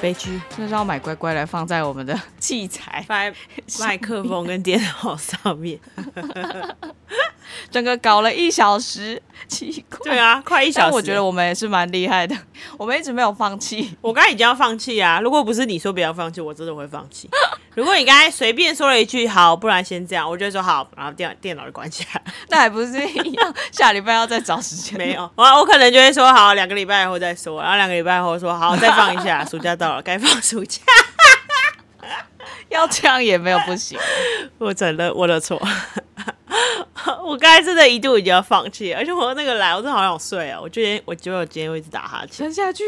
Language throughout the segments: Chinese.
悲剧，就是要买乖乖来放在我们的器材，麦克风跟电脑上面。整个搞了一小时，奇怪。对啊，快一小时。但我觉得我们也是蛮厉害的，我们一直没有放弃。我刚才已经要放弃啊！如果不是你说不要放弃，我真的会放弃。如果你刚才随便说了一句“好”，不然先这样，我就说好，然后电电脑就关起来。那还不是一样？下礼拜要再找时间？没有，我我可能就会说好，两个礼拜后再说，然后两个礼拜后说好，再放一下。暑假到了，该放暑假。要这样也没有不行，我承认我的错。我刚才真的一度已经要放弃，而且我那个来，我真的好想睡啊！我今天我觉得我今天会一直打哈欠。撑下去，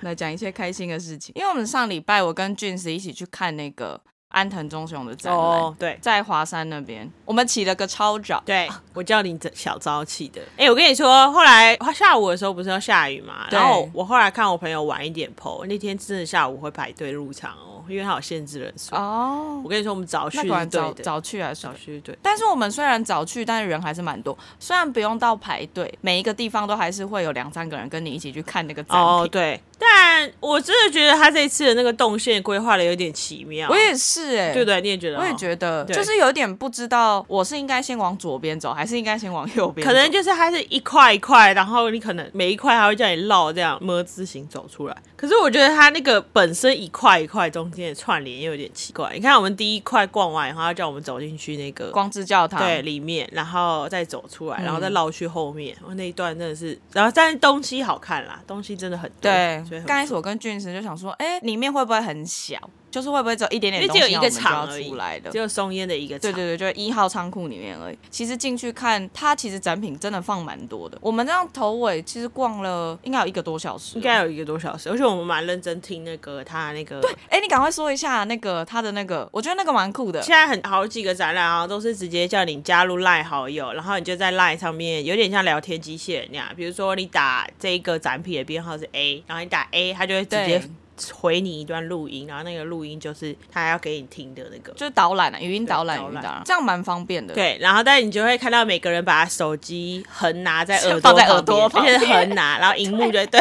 来讲一些开心的事情。因为我们上礼拜我跟俊子一起去看那个安藤忠雄的展览，对，在华山那边，我们起了个超早。对我叫你小早起的。哎，我跟你说，后来下午的时候不是要下雨嘛？然后我后来看我朋友晚一点剖，那天真的下午会排队入场哦。因为它有限制人数哦。我跟你说，我们早去早早去还是早去对。但是我们虽然早去，但是人还是蛮多。虽然不用到排队，每一个地方都还是会有两三个人跟你一起去看那个展品。哦，对。但我真的觉得他这次的那个动线规划的有点奇妙。我也是哎，对对，你也觉得？我也觉得，就是有点不知道我是应该先往左边走，还是应该先往右边。可能就是它是一块一块，然后你可能每一块还会叫你绕这样么字形走出来。可是我觉得它那个本身一块一块中间的串联又有点奇怪。你看我们第一块逛完，然后要叫我们走进去那个光之教堂对里面，然后再走出来，然后再绕去后面。那一段真的是，然后但是东西好看啦，东西真的很对。刚开始我跟俊石就想说，哎，里面会不会很小？就是会不会只有一点点东西，只有一个厂出来的，只有松烟的一个。对对对，就一号仓库里面而已。其实进去看，它其实展品真的放蛮多的。我们这样头尾其实逛了应该有一个多小时，应该有一个多小时，而且我们蛮认真听那个他那个。对，哎，你赶快说一下那个他的那个，我觉得那个蛮酷的。现在很好几个展览啊，都是直接叫你加入赖好友，然后你就在赖上面，有点像聊天机器人那样。比如说你打这一个展品的编号是 A，然后你打 A，它就会直接。回你一段录音，然后那个录音就是他要给你听的那个，就是导览啊，语音导览，语音导览，这样蛮方便的。对，然后但你就会看到每个人把手机横拿在 耳朵放在耳朵旁边，横拿，然后荧幕就 对，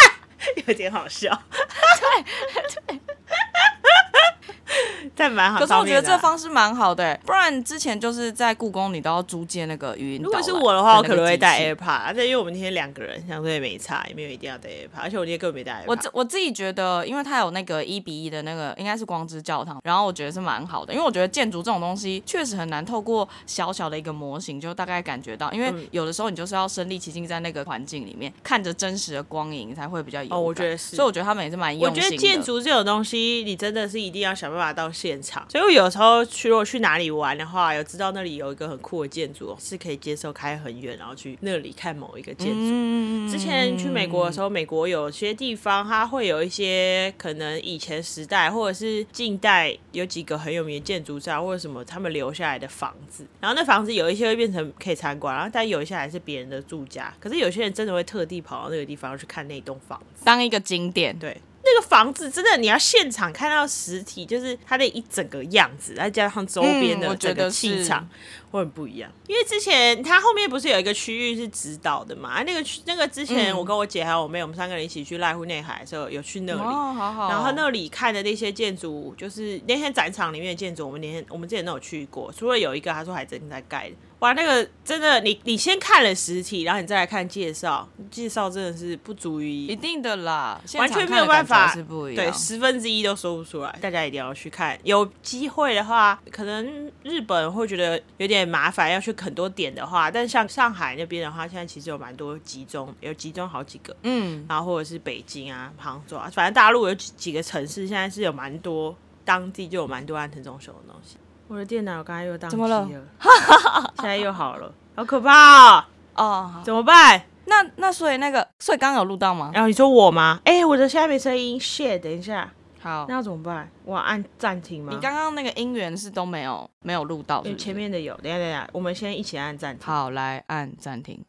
有点好笑。对对。但蛮好，可是我觉得这方式蛮好的，不然之前就是在故宫你都要租借那个语音。如果是我的话，我可能会带 AirPod，而且因为我们今天两个人相对没差，也没有一定要带 AirPod，而且我今天根本没带。我我自己觉得，因为它有那个一比一的那个，应该是光之教堂，然后我觉得是蛮好的，因为我觉得建筑这种东西确实很难透过小小的一个模型就大概感觉到，因为有的时候你就是要身临其境在那个环境里面，看着真实的光影才会比较有。哦，我觉得是，所以我觉得他们也是蛮用心的。我觉得建筑这种东西，你真的是一定要想办法到现场。所以我有时候去，如果去哪里玩的话，有知道那里有一个很酷的建筑，是可以接受开很远，然后去那里看某一个建筑。之前去美国的时候，美国有些地方它会有一些可能以前时代或者是近代有几个很有名的建筑上或者什么他们留下来的房子，然后那房子有一些会变成可以参观，然后但有一些还是别人的住家。可是有些人真的会特地跑到那个地方去看那栋房子，当一个景点。对。那个房子真的，你要现场看到实体，就是它的一整个样子，再加上周边的整个气场，会很不一样。因为之前它后面不是有一个区域是指导的嘛？那个区那个之前我跟我姐还有我妹，我们三个人一起去濑户内海的时候，有去那里，然后那里看的那些建筑，就是那天展场里面的建筑，我们那天我们之前都有去过，除了有一个他说还正在盖的。哇，那个真的，你你先看了实体，然后你再来看介绍，介绍真的是不足以一定的啦，完全没有办法，对，十分之一都说不出来。大家一定要去看，有机会的话，可能日本会觉得有点麻烦，要去很多点的话，但像上海那边的话，现在其实有蛮多集中，有集中好几个，嗯，然后或者是北京啊、杭州啊，反正大陆有几几个城市，现在是有蛮多当地就有蛮多安藤忠雄的东西。我的电脑刚才又宕机了，现在又好了，好可怕哦！哦，怎么办？那那所以那个，所以刚刚有录到吗？然后你说我吗？哎，我的现在没声音，shit！等一下，好，那要怎么办？我按暂停吗？你刚刚那个音源是都没有没有录到，前面的有。等下等下，我们先一起按暂停。好，来按暂停。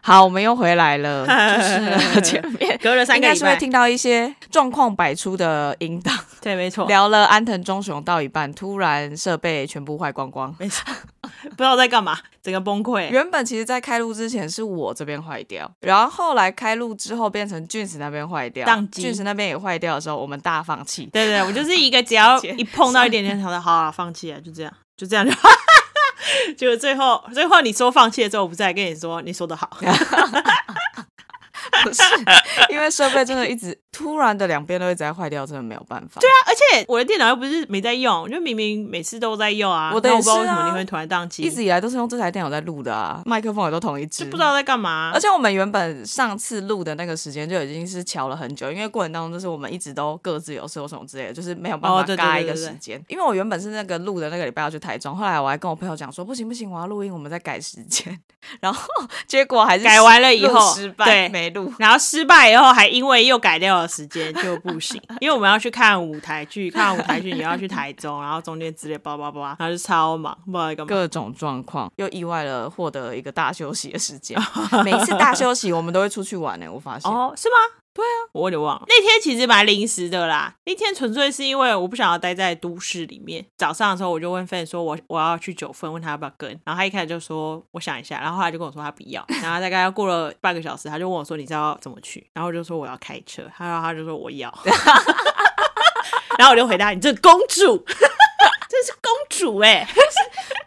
好，我们又回来了，就是前面隔了三个应该是会听到一些状况百出的音档。对，没错。聊了安藤忠雄到一半，突然设备全部坏光光。没错。不知道在干嘛，整个崩溃。原本其实，在开路之前是我这边坏掉，然后后来开路之后变成俊石那边坏掉，俊石那边也坏掉的时候，我们大放弃。对对，我就是一个只要 一碰到一点点，好的，好，啊放弃啊，就这样，就这样就。就最后，最后你说放弃了之后，我不再跟你说，你说的好。不 是，因为设备真的一直突然的两边都一直在坏掉，真的没有办法。对啊，而且我的电脑又不是没在用，就明明每次都在用啊。我的也是啊。你会突然宕机？一直以来都是用这台电脑在录的啊，麦克风也都同一支。就不知道在干嘛。而且我们原本上次录的那个时间就已经是调了很久，因为过程当中就是我们一直都各自有事或什么之类的，就是没有办法嘎一个时间。因为我原本是那个录的那个礼拜要去台中，后来我还跟我朋友讲说，不行不行，我要录音，我们再改时间。然后结果还是改完了以后失败，没录，然后失败以后还因为又改掉了时间就不行，因为我们要去看舞台剧，看舞台剧你要去台中，然后中间之类叭叭叭，然后就超忙，不知道干嘛，各种状况，又意外了获得一个大休息的时间。每次大休息我们都会出去玩呢，我发现哦，是吗？对啊，我有点忘了。那天其实蛮临时的啦。那天纯粹是因为我不想要待在都市里面。早上的时候我就问 Fan 说：“我我要去九份，问他要不要跟。”然后他一开始就说：“我想一下。”然后后来就跟我说他不要。然后大概过了半个小时，他就问我说：“你知道怎么去？”然后我就说：“我要开车。”然后他就说：“我要。”然后我就回答：“你这公主，这是公主哎。”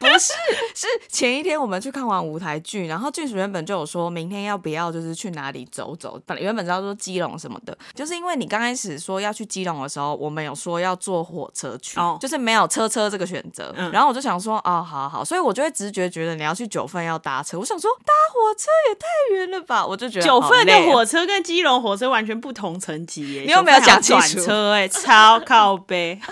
不是，是前一天我们去看完舞台剧，然后剧组原本就有说明天要不要就是去哪里走走，本来原本知道说基隆什么的，就是因为你刚开始说要去基隆的时候，我们有说要坐火车去，就是没有车车这个选择，然后我就想说哦，好好，所以我就会直觉觉得你要去九份要搭车，我想说搭火车也太远了吧，我就觉得九份的火车跟基隆火车完全不同层级耶，你有没有讲清楚？车哎，超靠背。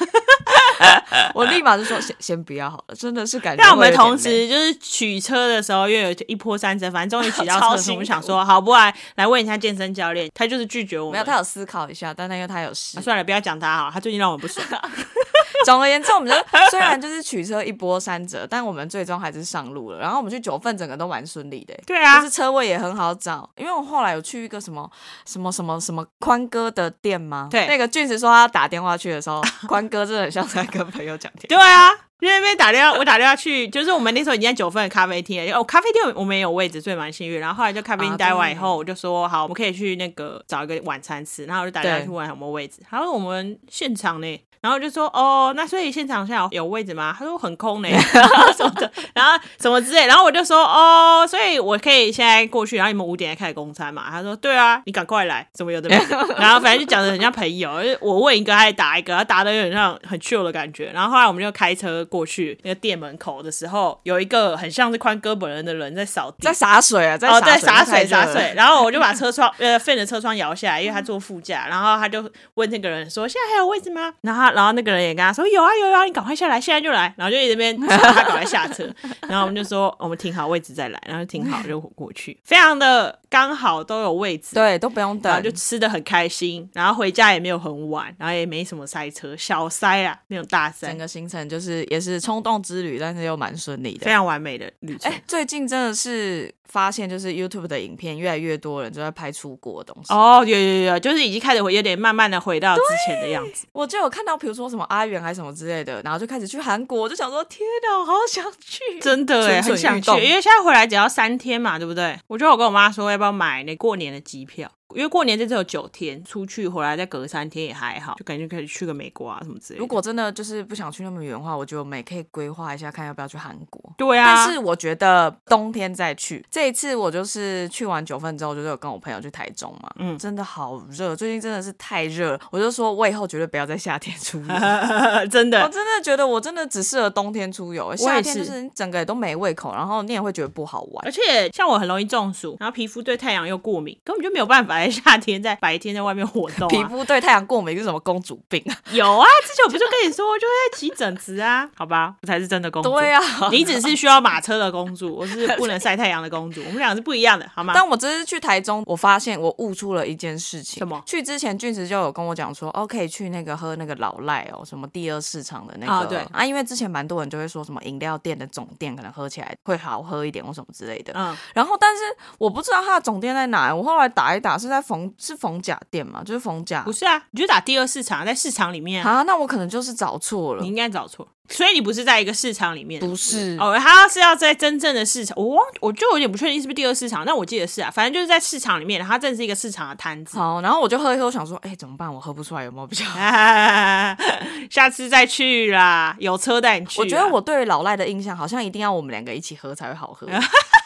我立马就说先先不要好了，真的是感觉。但我们同时就是取车的时候，又有一波三折，反正终于取到车时，我们想说好，不来来问一下健身教练，他就是拒绝我们。没有，他有思考一下，但因为他有事，算了，不要讲他好，他最近让我不爽。总而言之，我们就虽然就是取车一波三折，但我们最终还是上路了。然后我们去九份，整个都蛮顺利的。对啊，就是车位也很好找，因为我后来有去一个什么什么什么什么宽哥的店吗？对，那个俊子说他打电话去的时候，宽哥真的很像在跟朋友讲天。对啊。那边打电话，我打电话去，就是我们那时候已经在九份的咖啡厅了。哦，咖啡厅我们也有位置，所以蛮幸运。然后后来就咖啡厅待完以后，我就说好，我们可以去那个找一个晚餐吃。然后我就打电话去问有没有位置。他说我们现场呢，然后就说哦，那所以现场现在有位置吗？他说很空呢，什么的，然后什么之类。然后我就说哦，所以我可以现在过去，然后你们五点开始公餐嘛？他说对啊，你赶快来，怎么有的。然后反正就讲的很像朋友，我问一个，他也答一个，他答的有点像很 chill 的感觉。然后后来我们就开车过去那个店。门口的时候，有一个很像是宽哥本人的人在扫地，在洒水啊，在在洒水洒水。然后我就把车窗呃废的车窗摇下来，因为他坐副驾。然后他就问那个人说：“现在还有位置吗？”然后然后那个人也跟他说：“有啊有啊，你赶快下来，现在就来。”然后就一直边他赶快下车。然后我们就说：“我们停好位置再来。”然后停好就过去，非常的刚好都有位置，对，都不用等，就吃的很开心。然后回家也没有很晚，然后也没什么塞车，小塞啊，没有大塞。整个行程就是也是冲动之旅，但是又蛮。顺利的，非常完美的旅程。哎，最近真的是发现，就是 YouTube 的影片越来越多人就在拍出国的东西。哦，有有有，就是已经开始有点慢慢的回到之前的样子。我就有看到，比如说什么阿元还是什么之类的，然后就开始去韩国，就想说天哪，我好想去，真的哎，很想去，因为现在回来只要三天嘛，对不对？我就我跟我妈说，要不要买那过年的机票？因为过年这次有九天，出去回来再隔三天也还好，就感觉可以去个美国啊什么之类。如果真的就是不想去那么远的话，我觉得我们也可以规划一下，看要不要去韩国。对啊，但是我觉得冬天再去。这一次我就是去完九份之后，就是有跟我朋友去台中嘛，嗯，真的好热，最近真的是太热，我就说我以后绝对不要在夏天出游，真的，我真的觉得我真的只适合冬天出游，夏天就是整个也都没胃口，然后你也会觉得不好玩，而且像我很容易中暑，然后皮肤对太阳又过敏，根本就没有办法在夏天在。白天在外面活动，皮肤对太阳过敏是什么公主病啊？有啊，之前我不就跟你说，我就会起疹子啊？好吧，我才是真的公主。对啊，你只是需要马车的公主，我是不能晒太阳的公主。我们两个是不一样的，好吗？但我这次去台中，我发现我悟出了一件事情。什么？去之前俊石就有跟我讲说，哦，可以去那个喝那个老赖哦，什么第二市场的那个。对啊，因为之前蛮多人就会说什么饮料店的总店可能喝起来会好喝一点或什么之类的。嗯。然后，但是我不知道它的总店在哪。我后来打一打，是在逢是逢甲店嘛？就是逢甲，不是啊，你就打第二市场，在市场里面啊。那我可能就是找错了，你应该找错。所以你不是在一个市场里面？不是哦，他是要在真正的市场。我我就有点不确定是不是第二市场，但我记得是啊，反正就是在市场里面，他正是一个市场的摊子。好，然后我就喝一喝，想说，哎，怎么办？我喝不出来，有没有比较？下次再去啦，有车带你去。我觉得我对老赖的印象好像一定要我们两个一起喝才会好喝。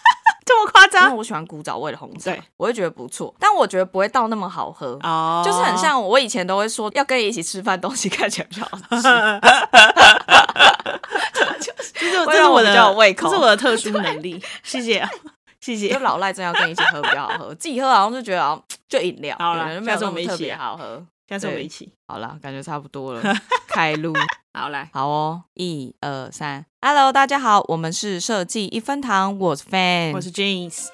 这么夸张？因为我喜欢古早味的红茶，我会觉得不错，但我觉得不会到那么好喝哦。就是很像我以前都会说，要跟你一起吃饭，东西看起来比较好吃。这是这是我的胃口，这是我的特殊能力。谢谢谢谢。就老赖真要跟你一起喝比较好喝，自己喝好像就觉得就饮料，好了，没有这么特别好喝。下次我们一起。好了，感觉差不多了，开路。好来，好哦，一二三，Hello，大家好，我们是设计一分堂，我是 Fan，我是 James。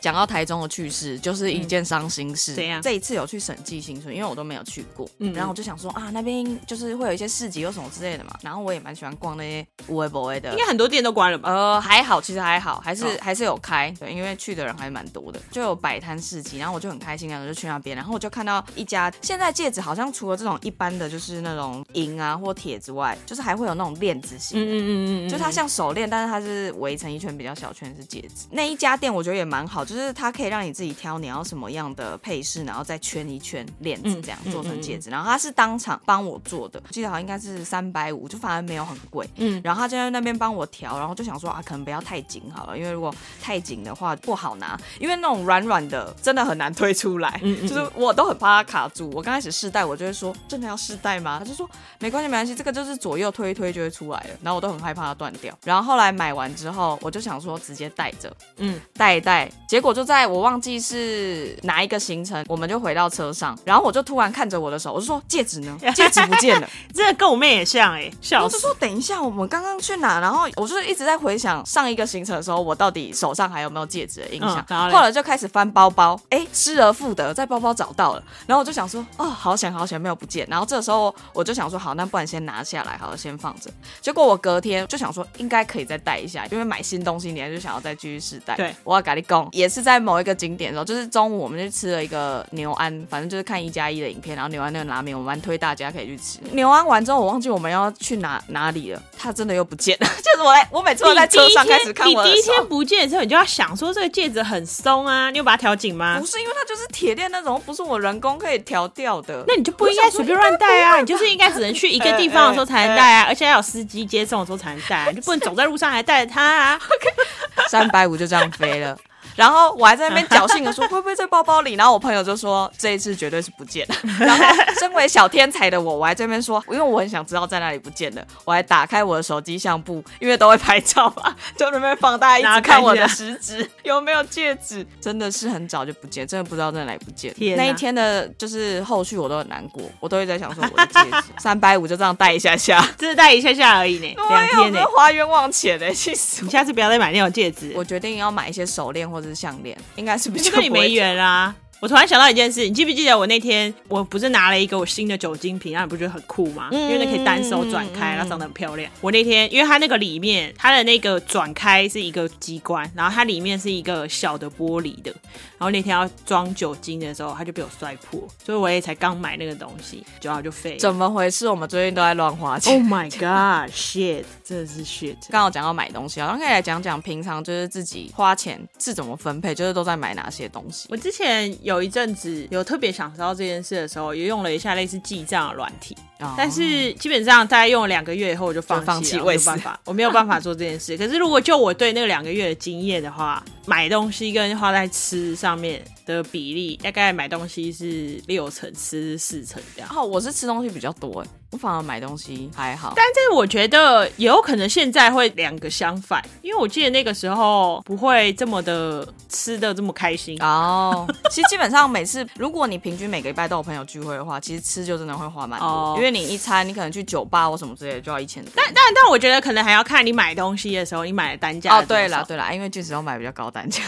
讲到台中的趣事，就是一件伤心事。怎样？这一次有去审计新村，因为我都没有去过。嗯，然后我就想说啊，那边就是会有一些市集，有什么之类的嘛。然后我也蛮喜欢逛那些无为博味的。应该很多店都关了吧？呃，还好，其实还好，还是还是有开。对，因为去的人还蛮多的，就有摆摊市集。然后我就很开心，然后就去那边。然后我就看到一家，现在戒指好像除了这种一般的就是那种银啊或铁之外，就是还会有那种链子型。嗯嗯嗯嗯。就它像手链，但是它是围成一圈比较小圈是戒指。那一家店我觉得也蛮好，就是它可以让你。自己挑你要什么样的配饰，然后再圈一圈链子，这样做成戒指。然后他是当场帮我做的，记得好像应该是三百五，就反而没有很贵。嗯，然后他就在那边帮我调，然后就想说啊，可能不要太紧好了，因为如果太紧的话不好拿，因为那种软软的真的很难推出来。嗯 就是我都很怕它卡住。我刚开始试戴，我就会说真的要试戴吗？他就说没关系没关系，这个就是左右推一推就会出来了。然后我都很害怕它断掉。然后后来买完之后，我就想说直接戴着，嗯，戴一戴。结果就在我忘记。是哪一个行程，我们就回到车上，然后我就突然看着我的手，我就说戒指呢？戒指不见了。这个跟我妹也像哎，我就说等一下，我们刚刚去哪？然后我就一直在回想上一个行程的时候，我到底手上还有没有戒指的印象。后来就开始翻包包，哎，失而复得，在包包找到了。然后我就想说，哦，好险好险，没有不见。然后这时候我就想说，好，那不然先拿下来，好了，先放着。结果我隔天就想说，应该可以再戴一下，因为买新东西，你还是想要再继续试戴。对，我要赶紧是在某一个景。点的时候，就是中午我们就吃了一个牛安，反正就是看一加一的影片，然后牛安那个拉面，我蛮推大家可以去吃。牛安完之后，我忘记我们要去哪哪里了，它真的又不见了。就是我来，我每次都在车上开始看我你第一天不见的时候，你就要想说这个戒指很松啊，你有把它调紧吗？不是，因为它就是铁链那种，不是我人工可以调掉的。那你就不应该随便乱戴啊，你就是应该只能去一个地方的时候才能戴啊，而且要有司机接送的时候才能戴，啊你就不能走在路上还带着它啊。三百五就这样飞了。然后我还在那边侥幸的说会不会在包包里，然后我朋友就说这一次绝对是不见了。然后身为小天才的我，我还这边说，因为我很想知道在哪里不见了，我还打开我的手机相簿，因为都会拍照嘛，就那边放大一直看我的食指有没有戒指，真的是很早就不见，真的不知道在哪里不见。那一天的就是后续我都很难过，我都会在想说我的戒指三百五就这样戴一下下，只是戴一下下而已呢，两天呢，花冤枉钱呢，气死！你下次不要再买那种戒指，我决定要买一些手链或者。是项链，应该是比较跟你没缘啦。我突然想到一件事，你记不记得我那天我不是拿了一个我新的酒精瓶，然后你不觉得很酷吗？因为那可以单手转开，然后长得很漂亮。我那天因为它那个里面，它的那个转开是一个机关，然后它里面是一个小的玻璃的。然后那天要装酒精的时候，它就被我摔破，所以我也才刚买那个东西，就好就废。怎么回事？我们最近都在乱花钱。Oh my god, shit！真的是 shit。刚好讲到买东西，好像可以来讲讲平常就是自己花钱是怎么分配，就是都在买哪些东西。我之前有一阵子有特别想知道这件事的时候，也用了一下类似记账的软体，但是基本上大概用了两个月以后，我就放弃我，没有办法，我没有办法做这件事。可是如果就我对那个两个月的经验的话，买东西跟花在吃上面。的比例大概买东西是六成，吃四成这样。哦，我是吃东西比较多哎，我反而买东西还好。但是我觉得也有可能现在会两个相反，因为我记得那个时候不会这么的吃的这么开心哦。其实基本上每次如果你平均每个礼拜都有朋友聚会的话，其实吃就真的会花蛮多，因为你一餐你可能去酒吧或什么之类的就要一千多。但但但我觉得可能还要看你买东西的时候，你买的单价哦。对了对了，因为确实要买比较高单价，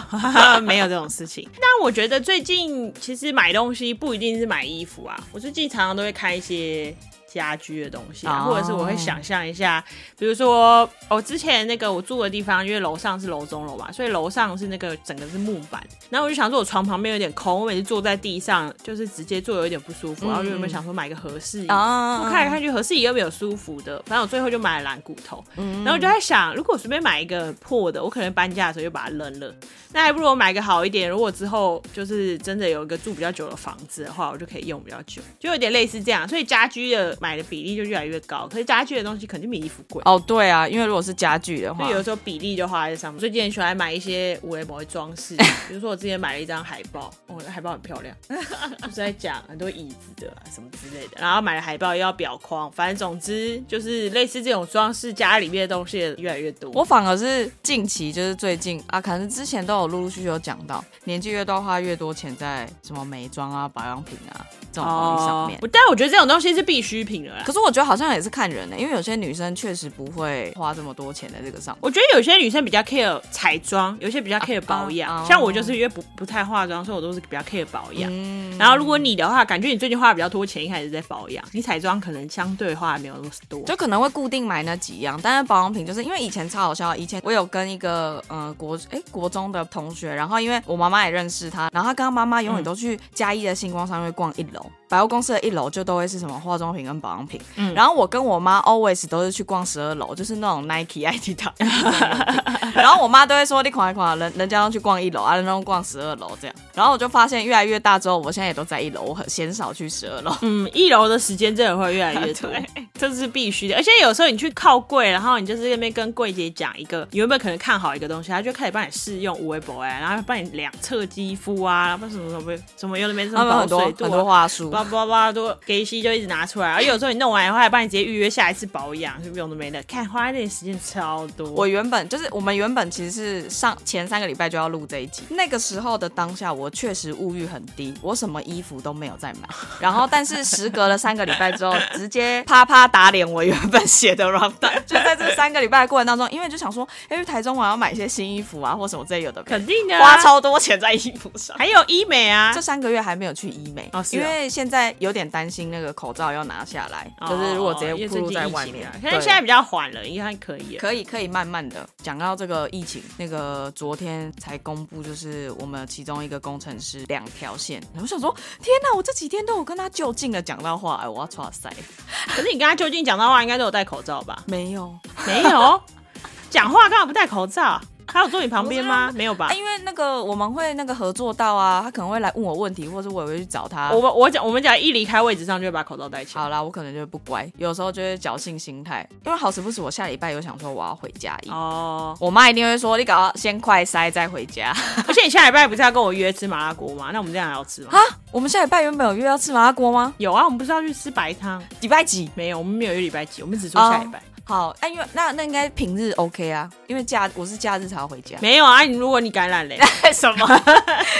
没有这种事情。但我觉得最近其实买东西不一定是买衣服啊，我最近常常都会看一些。家居的东西啊，或者是我会想象一下，比如说我之前那个我住的地方，因为楼上是楼中楼嘛，所以楼上是那个整个是木板，然后我就想说我床旁边有点空，我每次坐在地上就是直接坐有点不舒服，然后就有没有想说买个合适椅，我看来看去合适椅又没有舒服的，反正我最后就买了蓝骨头，然后我就在想，如果我随便买一个破的，我可能搬家的时候就把它扔了，那还不如我买个好一点，如果之后就是真的有一个住比较久的房子的话，我就可以用比较久，就有点类似这样，所以家居的买的比例就越来越高，可是家具的东西肯定比衣服贵哦，对啊，因为如果是家具的话，有时候比例就花在上面。最近很喜欢买一些五 A 某的装饰，比如说我之前买了一张海报，我的海报很漂亮，就是在讲很多椅子的什么之类的。然后买了海报又要表框，反正总之就是类似这种装饰家里面的东西越来越多。我反而是近期就是最近啊，可能之前都有陆陆续续有讲到，年纪越大花越多钱在什么美妆啊、保养品啊这种东西上面。但我觉得这种东西是必需品了。可是我觉得好像也是看人的，因为有些女生确实不会花这么多钱在这个上。我觉得有些女生比较 care 彩妆，有些比较 care 保养。像我就是因为不不太化妆，所以我都是比较 care 保养。然后如果你的话，感觉你最近花的比较多钱，一开始在保养，你彩妆可能相对花没有那么多，就可能会固定买那几样。但是保养品就是因为以前超好笑，以前我有跟一个呃国哎国中的同学，然后因为我妈妈也认识他，然后他跟他妈妈永远都去嘉义的星光商业逛一楼，百货公司的一楼就都会是什么化妆品跟保养品。嗯，然后我跟我妈 always 都是去逛十二楼，就是那种 Nike、Adidas。然后我妈都会说：“你快快，人人家都去逛一楼啊，人都逛十二楼这样。”然后我就发现越来越大之后，我现在也都在一楼，我很鲜少去十二楼。嗯，一楼的时间真的会越来越多，这是必须的。而且有时候你去靠柜，然后你就是那边跟柜姐讲一个，你原本可能看好一个东西，她就开始帮你试用五 A 博哎，然后帮你量测肌肤啊，不什么什么什么有的没什么保水度，很多话术，叭叭叭都给西就一直拿出来。而有时候你弄完以后，还帮你直接预约下一次保养，是不用都没的？看花那点时间超多。我原本就是我们原本其实是上前三个礼拜就要录这一集，那个时候的当下，我确实物欲很低，我什么衣服都没有再买。然后，但是时隔了三个礼拜之后，直接啪啪打脸我原本写的 round。就在这三个礼拜的过程当中，因为就想说，因为台中我要买一些新衣服啊，或什么这有的，肯定的，花超多钱在衣服上。还有医美啊，这三个月还没有去医美，因为现在有点担心那个口罩要拿下来，就是如果直接暴露在外面。可是现在比较缓了，应该可以，可以，可以慢慢的。讲到这个疫情，那个昨天才公布，就是我们其中一个工程师两条线。我想说，天哪，我这几天都有跟他就近的讲到话，哎，我要抓塞。可是你跟他就近讲到话，应该都有戴口罩吧？没有，没有，讲话干嘛不戴口罩？他有坐你旁边吗？没有吧？因为那个我们会那个合作到啊，他可能会来问我问题，或者我也会去找他。我我讲我们讲一离开位置上就会把口罩戴起来。好啦，我可能就会不乖，有时候就是侥幸心态。因为好死不死，我下礼拜有想说我要回家。哦，我妈一定会说你搞先快塞再回家。而且你下礼拜不是要跟我约吃麻辣锅吗？那我们这样还要吃吗？啊，我们下礼拜原本有约要吃麻辣锅吗？有啊，我们不是要去吃白汤？礼拜几？没有，我们没有约礼拜几，我们只说下礼拜。好，哎，因为那那应该平日 OK 啊，因为假我是假日才要回家。没有啊，你如果你感染嘞，什么？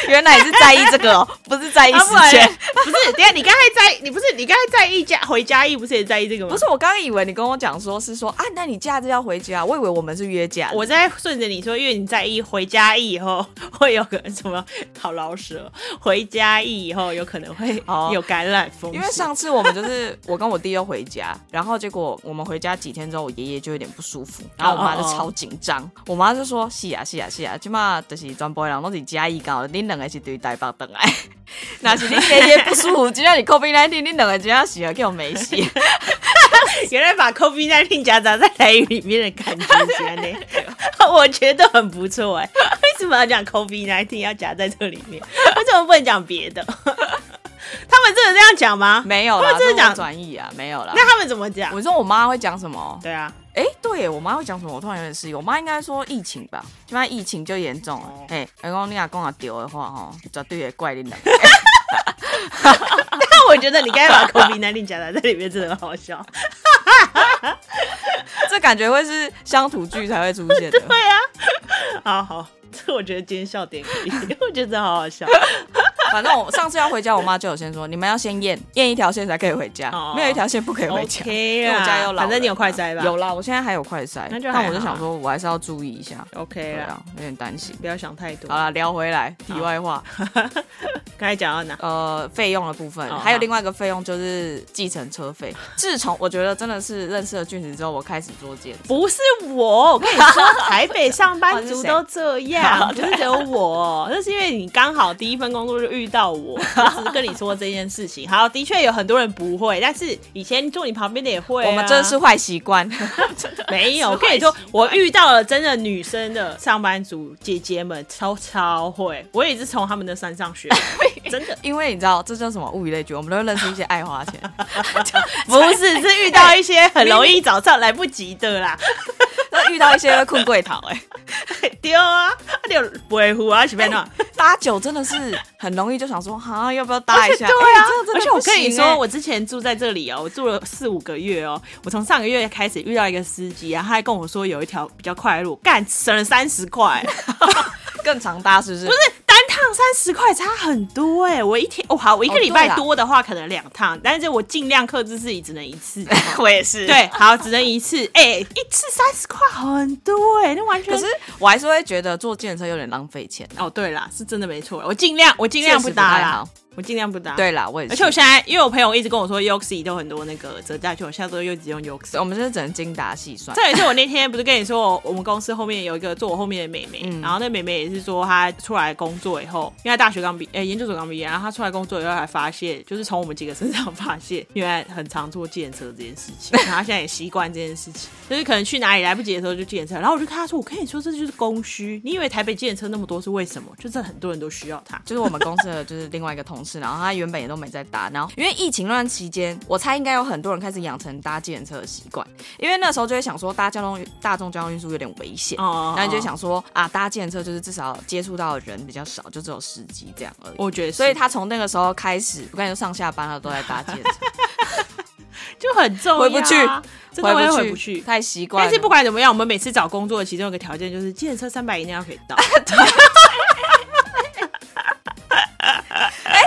原来你是在意这个，不是在意时间。不是，等下你刚才在，你不是你刚才在意家回家意，不是也在意这个吗？不是，我刚刚以为你跟我讲说是说啊，那你假日要回家，我以为我们是约假。我在顺着你说，因为你在意回家意以后会有个什么好老舍，回家意以后有可能会有感染风险。因为上次我们就是 我跟我弟又回家，然后结果我们回家几天之后，我爷爷就有点。不舒服，然后我妈就超紧张，我妈就说：是啊是啊是啊，起码就是全部人拢是加一搞，你两个是对台北等来，那是你爷爷不舒服，只要你 COVID nineteen，你两个只要洗了叫没洗。原来把 COVID nineteen 夹杂在台语里面的感觉，呢，我觉得很不错哎。为什么要讲 COVID nineteen 要夹在这里面？为什么不能讲别的？他们真的这样讲吗？没有啦，真的讲转译啊，没有啦。那他们怎么讲？我说我妈会讲什么？对啊。哎，对，我妈会讲什么？我突然有点失忆。我妈应该说疫情吧，就怕疫情就严重了。哎，如果你阿公啊丢的话，哈，绝对会怪你的。但我觉得你该把 COVID nineteen 讲在这里面，真的很好笑。这感觉会是乡土剧才会出现的。对啊，好好，这我觉得今天笑点可以，我觉得真好好笑。反正我上次要回家，我妈就有先说，你们要先验验一条线才可以回家，没有一条线不可以回家。因为我家有老，反正你有快塞吧？有啦，我现在还有快筛，但我就想说，我还是要注意一下。OK 啊，有点担心，不要想太多。好了，聊回来，题外话。刚才讲到哪？呃，费用的部分，还有另外一个费用就是计程车费。自从我觉得真的是认识了俊子之后，我开始做健身。不是我，我跟你说，台北上班族都这样，不是只有我，那是因为你刚好第一份工作就遇到我，只是跟你说这件事情。好，的确有很多人不会，但是以前坐你旁边的也会。我们真的是坏习惯，没有。我跟你说，我遇到了真的女生的上班族姐姐们，超超会。我也是从他们的山上学。真的，因为你知道这叫什么物以类聚，我们都会认识一些爱花钱，不是是遇到一些很容易早上来不及的啦，遇到一些困贵桃哎，丢啊，丢维护啊，随便弄。搭酒真的是很容易就想说，哈，要不要搭一下？对啊，而且我跟你说，我之前住在这里哦，我住了四五个月哦，我从上个月开始遇到一个司机啊，他还跟我说有一条比较快的路，干省了三十块，更长搭是不是？不是。趟三十块差很多哎，我一天哦好，我一个礼拜多的话可能两趟，但是我尽量克制自己只能一次。我也是，对，好，只能一次。哎，一次三十块很多哎，那完全。可是我还是会觉得坐健身车有点浪费钱。哦，对啦，是真的没错，我尽量我尽量不搭啦。我尽量不搭。对啦，我也是。而且我现在，因为我朋友一直跟我说 y o x i 都很多那个折价券，我现在都又只用 y o x i 我们真的只能精打细算。这也是我那天不是跟你说，我们公司后面有一个坐我后面的妹妹，嗯然后那妹妹也是说她出来工作以后，因为大学刚毕，哎，研究所刚毕业，然后她出来工作以后还发现，就是从我们几个身上 发现，原来很常坐计程车这件事情，然后现在也习惯这件事情，就是可能去哪里来不及的时候就计程车。然后我就跟她说，我跟你说这就是供需，你以为台北计程车那么多是为什么？就是很多人都需要它。就是我们公司的就是另外一个同事，然后他原本也。都没在搭，然后因为疫情那段期间，我猜应该有很多人开始养成搭计程车的习惯，因为那时候就会想说搭交通大众交通运输有点危险，哦然后就想说啊搭计程车就是至少接触到的人比较少，就只有司机这样而已。我觉得，所以他从那个时候开始，我感觉上下班了都在搭计程车，就很重要，回不去，真的回不去，太习惯。但是不管怎么样，我们每次找工作的其中一个条件就是计程车三百一定要可以到。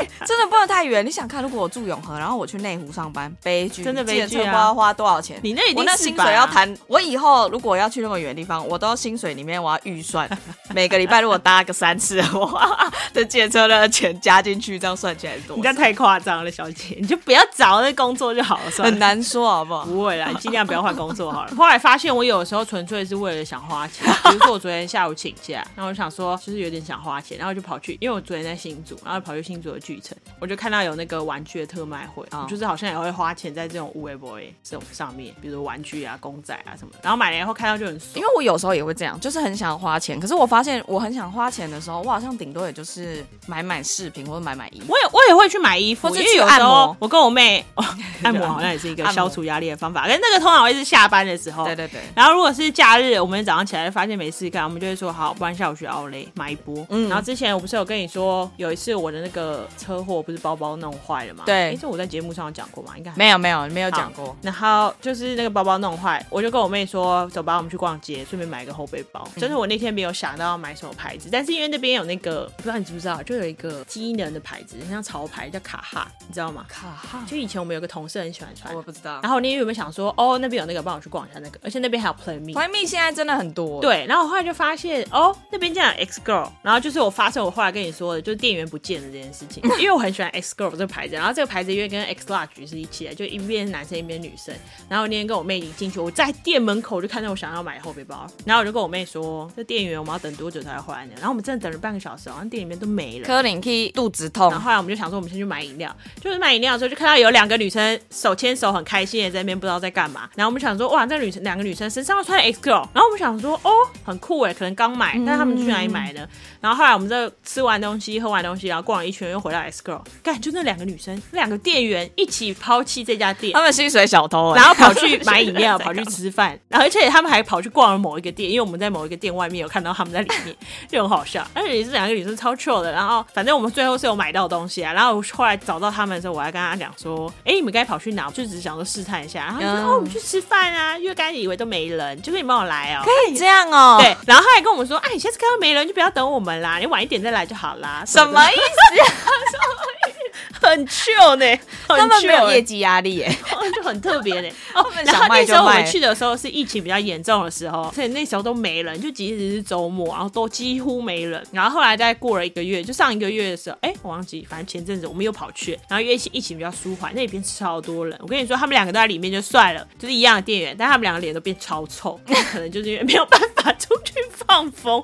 真的不能太远。你想看，如果我住永和，然后我去内湖上班，悲剧，真的悲剧啊！不知道花多少钱。你那我那薪水要谈。我以后如果要去那么远的地方，我都要薪水里面我要预算，每个礼拜如果搭个三次，哇，这借车的钱加进去，这样算起来多。你这太夸张了，小姐，你就不要找那工作就好了，很难说好不好？不会啦，你尽量不要换工作好了。后来发现我有的时候纯粹是为了想花钱，比如说我昨天下午请假，然后我想说就是有点想花钱，然后就跑去，因为我昨天在新竹，然后跑去新竹的巨城。我就看到有那个玩具的特卖会，就是好像也会花钱在这种 w e boy 这种上面，比如玩具啊、公仔啊什么。然后买了以后看到就很爽，因为我有时候也会这样，就是很想花钱。可是我发现我很想花钱的时候，我好像顶多也就是买买饰品或者买买衣服。我也我也会去买衣服，因为有时候我跟我妹哦 按摩好像也是一个消除压力的方法。可是那个通常会是下班的时候，对对对。然后如果是假日，我们早上起来发现没事干，我们就会说好，不然下午去奥雷买一波。嗯。然后之前我不是有跟你说，有一次我的那个车祸不是包包弄坏了吗？对，这我在节目上有讲过吗？应该没有，没有，没有讲过。然后就是那个包包弄坏，我就跟我妹说，走吧，我们去逛街，顺便买一个后背包。就是我那天没有想到要买什么牌子，但是因为那边有那个，不知道你知不知道，就有一个机能的牌子，像潮牌叫卡哈，你知道吗？卡哈，就以前我们有个同事很喜欢穿，我不知道。然后你有没有想说，哦，那边有那个，帮我去逛一下那个，而且那边还有 Play Me，Play Me 现在真的很多。对，然后我后来就发现，哦，那边竟然 X Girl，然后就是我发生我后来跟你说的，就是店员不见了这件事情，因为我很喜欢 X Girl 这个牌子，然后这个牌子因为跟 X Large 是一起的，就一边男生一边女生。然后那天跟我妹一进去，我在店门口就看到我想要买后背包，然后我就跟我妹说：“这店员我们要等多久才会回来呢？”然后我们真的等了半个小时，好像店里面都没了。柯林 K 肚子痛。然后后来我们就想说，我们先去买饮料。就是买饮料的时候，就看到有两个女生手牵手，很开心的在那边不知道在干嘛。然后我们想说：“哇，这女生两个女生身上穿 X Girl。”然后我们想说：“哦，很酷哎，可能刚买，但是他们去哪里买的？”然后后来我们这吃完东西、喝完东西，然后逛了一圈，又回来到 X Girl。干，就那两个女生，那两个店员一起抛弃这家店，他们薪水小偷，然后跑去 买饮料，跑去吃饭，然后而且他们还跑去逛了某一个店，因为我们在某一个店外面有看到他们在里面，就很好笑。而且也是两个女生超 chill 的，然后反正我们最后是有买到东西啊。然后后来找到他们的时候，我还跟他讲说：“哎，你们该跑去哪？”就只是想说试探一下。然后说：“哦，我们去吃饭啊，因为刚才以为都没人，就是你帮我来哦。”可以这样哦。对，然后他还跟我们说：“哎，你下次看到没人就不要等我们啦，你晚一点再来就好啦。”什么意思？笑い。很 chill 呢，他们没有业绩压力哎，就很特别呢。哦，然后那时候我们去的时候是疫情比较严重的时候，所以那时候都没人，就即使是周末，然后都几乎没人。然后后来再过了一个月，就上一个月的时候，哎，我忘记，反正前阵子我们又跑去，然后因为疫情比较舒缓，那边超多人。我跟你说，他们两个都在里面就算了，就是一样的店员，但他们两个脸都变超臭，可能就是因为没有办法出去放风。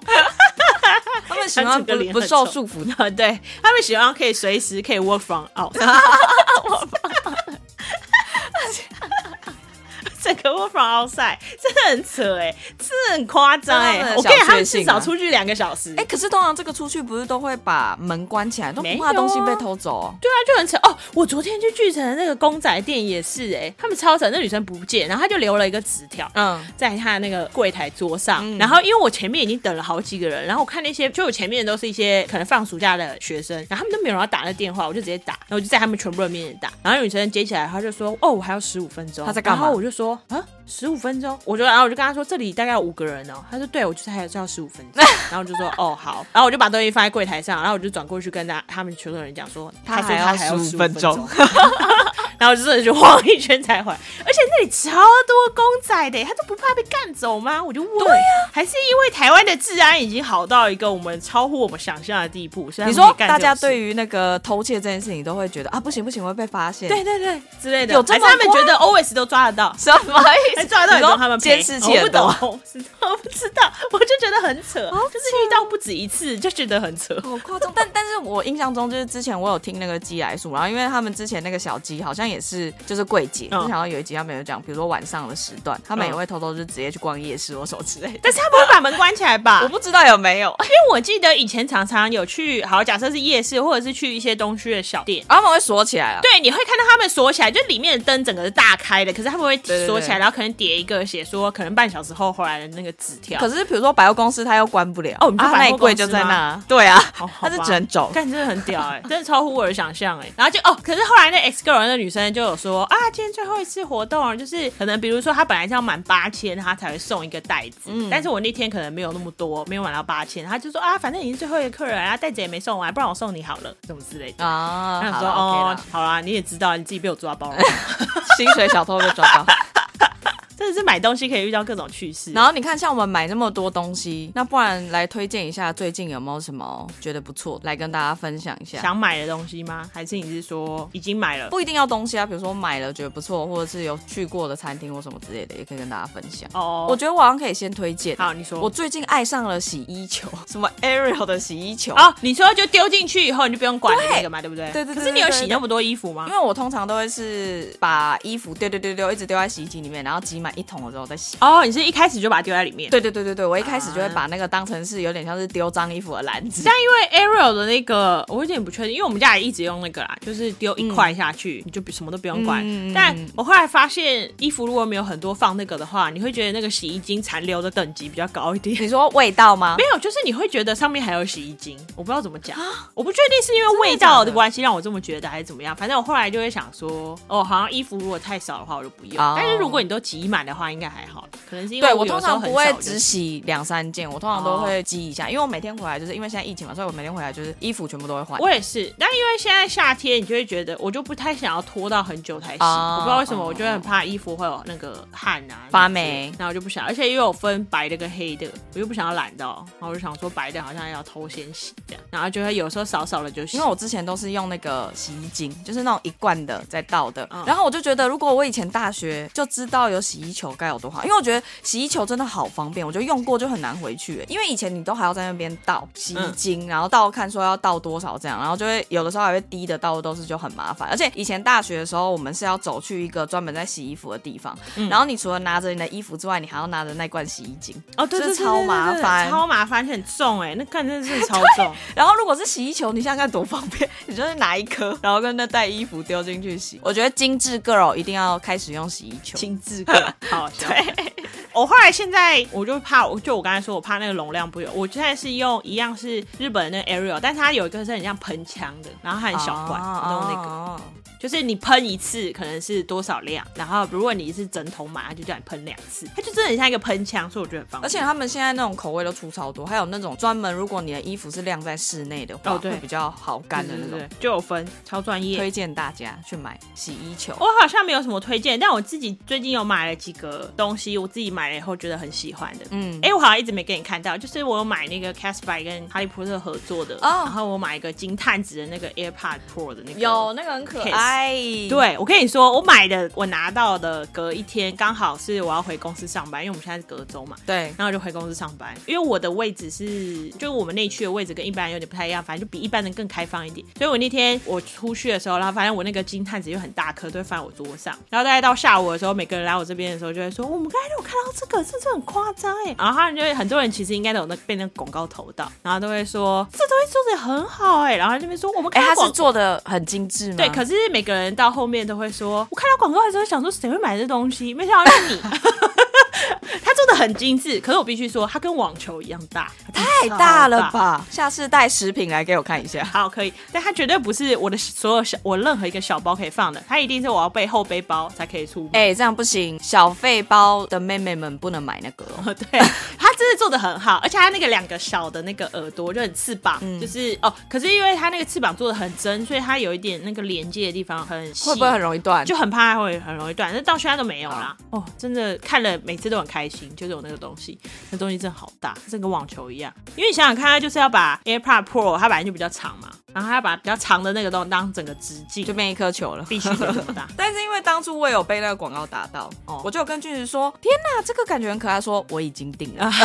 他们喜欢不不受束缚的，对他们喜欢可以随时可以 work from out。整个 work from outside 真的很扯哎，是很夸张哎。我跟你他们至少出去两个小时。哎，可是通常这个出去不是都会把门关起来，都不怕东西被偷走？对啊，就很扯哦。我昨天去巨城的那个公仔店也是哎，他们超扯，那女生不见，然后他就留了一个纸条，嗯，在他的那个柜台桌上。然后因为我前面已经等了好几个人，然后我看那些就我前面都是一些可能放暑假的学生，然后他们都没有人要打那电话，我就直接打，然后我就在他们全部人面前打。然后女生接起来，她就说：“哦，我还要十五分钟。”她在干嘛？然后我就说：“啊。”十五分钟，我就然后我就跟他说这里大概有五个人哦，他说对，我就是还要十五分钟，然后我就说哦好，然后我就把东西放在柜台上，然后我就转过去跟他他们全部人讲说，他说他还要十五分钟。然后就真的就晃一圈才回来，而且那里超多公仔的，他都不怕被干走吗？我就问，对呀，还是因为台湾的治安已经好到一个我们超乎我们想象的地步？你说大家对于那个偷窃这件事情都会觉得啊，不行不行，会被发现，对对对之类的，有这么他们觉得 always 都抓得到，什么意思？抓得到他们监视器不懂，我不知道，我就觉得很扯，就是遇到不止一次就觉得很扯，好夸张。但 但是我印象中就是之前我有听那个鸡来数，然后因为他们之前那个小鸡好像也是就是。柜姐，就想到有一集他们有讲，比如说晚上的时段，他们也会偷偷就直接去逛夜市或什么之类的。但是他不会把门关起来吧？我不知道有没有，因为我记得以前常常有去，好假设是夜市或者是去一些东区的小店，他们会锁起来啊。对，你会看到他们锁起来，就里面的灯整个是大开的，可是他们会锁起来，然后可能叠一个写说可能半小时后回来的那个纸条。可是比如说百货公司，它又关不了哦，你就那柜就在那。对啊，他是只能走，但真的很屌哎，真的超乎我的想象哎。然后就哦，可是后来那 X girl 那女生就有说啊，今天最后一次。活动啊，就是可能比如说她本来是要满八千，她才会送一个袋子。嗯，但是我那天可能没有那么多，没有满到八千，她就说啊，反正你是最后一个客人啊，袋子也没送完，不然我送你好了，什么之类的啊。他说哦，好啦，你也知道你自己被我抓包了，薪水小偷被抓到。真的是买东西可以遇到各种趣事。然后你看，像我们买那么多东西，那不然来推荐一下最近有没有什么觉得不错，来跟大家分享一下。想买的东西吗？还是你是说已经买了？不一定要东西啊，比如说买了觉得不错，或者是有去过的餐厅或什么之类的，也可以跟大家分享。哦，我觉得我好像可以先推荐。好，你说。我最近爱上了洗衣球，什么 Ariel 的洗衣球啊，你说就丢进去以后你就不用管那个嘛，对不对？对对对。可是你有洗那么多衣服吗？因为我通常都会是把衣服丢丢丢丢，一直丢在洗衣机里面，然后挤满一桶了之后再洗。哦，你是一开始就把它丢在里面？对对对对对，我一开始就会把那个当成是有点像是丢脏衣服的篮子。但因为 Ariel 的那个，我有点不确定，因为我们家也一直用那个啦，就是丢一块下去，你就什么都不用管。但我后来发现，衣服如果没有很多放那个的话，你会觉得那个洗衣精残留的等级比较高一点。你说味道吗？没有，就是你会觉得上面还有洗衣精，我不知道怎么讲，我不确定是因为味道的关系让我这么觉得，还是怎么样。反正我后来就会想说，哦，好像衣服如果太少的话，我就不用。但是如果你都挤满的话，应该还好，可能是因为。我通常不会只洗两三件，我通常都会积一下，因为我每天回来就是因为现在疫情嘛，所以我每天回来就是衣服全部都会换。我也是，但因为现在夏天，你就会觉得我就不太想要拖到很久才洗，我不知道为什么，我就很怕衣服会有那个汗啊发霉，然后我就不想，而且又有分白的跟黑的，我又不想要懒到，然后我就想说白的好像要偷先洗这样，然后就会有时候少少的就洗。因为我之前都是用那个洗衣精，就是那种一罐的在倒的，然后我就觉得如果我以前大学就知道有洗衣球该有多好，因为我觉得洗衣球真的好方。便，我觉得用过就很难回去，因为以前你都还要在那边倒洗衣精，然后倒看说要倒多少这样，然后就会有的时候还会滴的倒都是就很麻烦。而且以前大学的时候，我们是要走去一个专门在洗衣服的地方，然后你除了拿着你的衣服之外，你还要拿着那罐洗衣精哦，对对对，超麻烦，超麻烦，很重哎，那看真的是超重。然后如果是洗衣球，你想想看多方便，你就是拿一颗，然后跟那袋衣服丢进去洗。我觉得精致 girl 一定要开始用洗衣球，精致 girl 好对。我后来现在我就怕，我就我刚才说我怕那个容量不有，我现在是用一样是日本的那个 Ariel，但是它有一个是很像喷枪的，然后它很小罐，用那个。就是你喷一次可能是多少量，然后如果你是整桶买，他就叫你喷两次，它就真的很像一个喷枪，所以我觉得很方便。而且他们现在那种口味都出超多，还有那种专门如果你的衣服是晾在室内的话，哦对，比较好干的那种，就有分超专业，推荐大家去买洗衣球。我好像没有什么推荐，但我自己最近有买了几个东西，我自己买了以后觉得很喜欢的。嗯，哎，我好像一直没给你看到，就是我有买那个 Casper 跟哈利波特合作的，哦然后我买一个金探子的那个 AirPod Pro 的那个，有那个很可爱。对，我跟你说，我买的我拿到的隔一天刚好是我要回公司上班，因为我们现在是隔周嘛。对，然后就回公司上班，因为我的位置是，就是我们内区的位置跟一般人有点不太一样，反正就比一般人更开放一点。所以我那天我出去的时候，然后发现我那个金探子又很大颗，都会放在我桌上。然后大概到下午的时候，每个人来我这边的时候，就会说：“我们刚才有看到这个，是不是很夸张？”哎，然后他们就会很多人其实应该都有那被那广告投到，然后都会说：“这东西做的很好。”哎，然后这边说：“我们哎，他是做的很精致吗？”对，可是每个人到后面都会说：“我看到广告的时候想说，谁会买这东西？没想到是你。” 他做的很精致，可是我必须说，它跟网球一样大，太大了吧？下次带食品来给我看一下。好，可以，但它绝对不是我的所有小我任何一个小包可以放的，它一定是我要背后背包才可以出。哎，这样不行，小费包的妹妹们不能买那个。对，它真的做的很好，而且它那个两个小的那个耳朵就很翅膀，就是哦，可是因为它那个翅膀做的很真，所以它有一点那个连接的地方很细，会不会很容易断？就很怕会很容易断，但到现在都没有啦。哦，真的看了每次都很开心，就是有那个东西，那东西真的好大，像个网球一样。因为你想想看，它就是要把 AirPod Pro，它本来就比较长嘛。然后他要把比较长的那个东西当整个直径，就变一颗球了，必须这么大。但是因为当初我有被那个广告打到，哦，我就有跟俊子说：“天哪，这个感觉很可爱。”说我已经定了。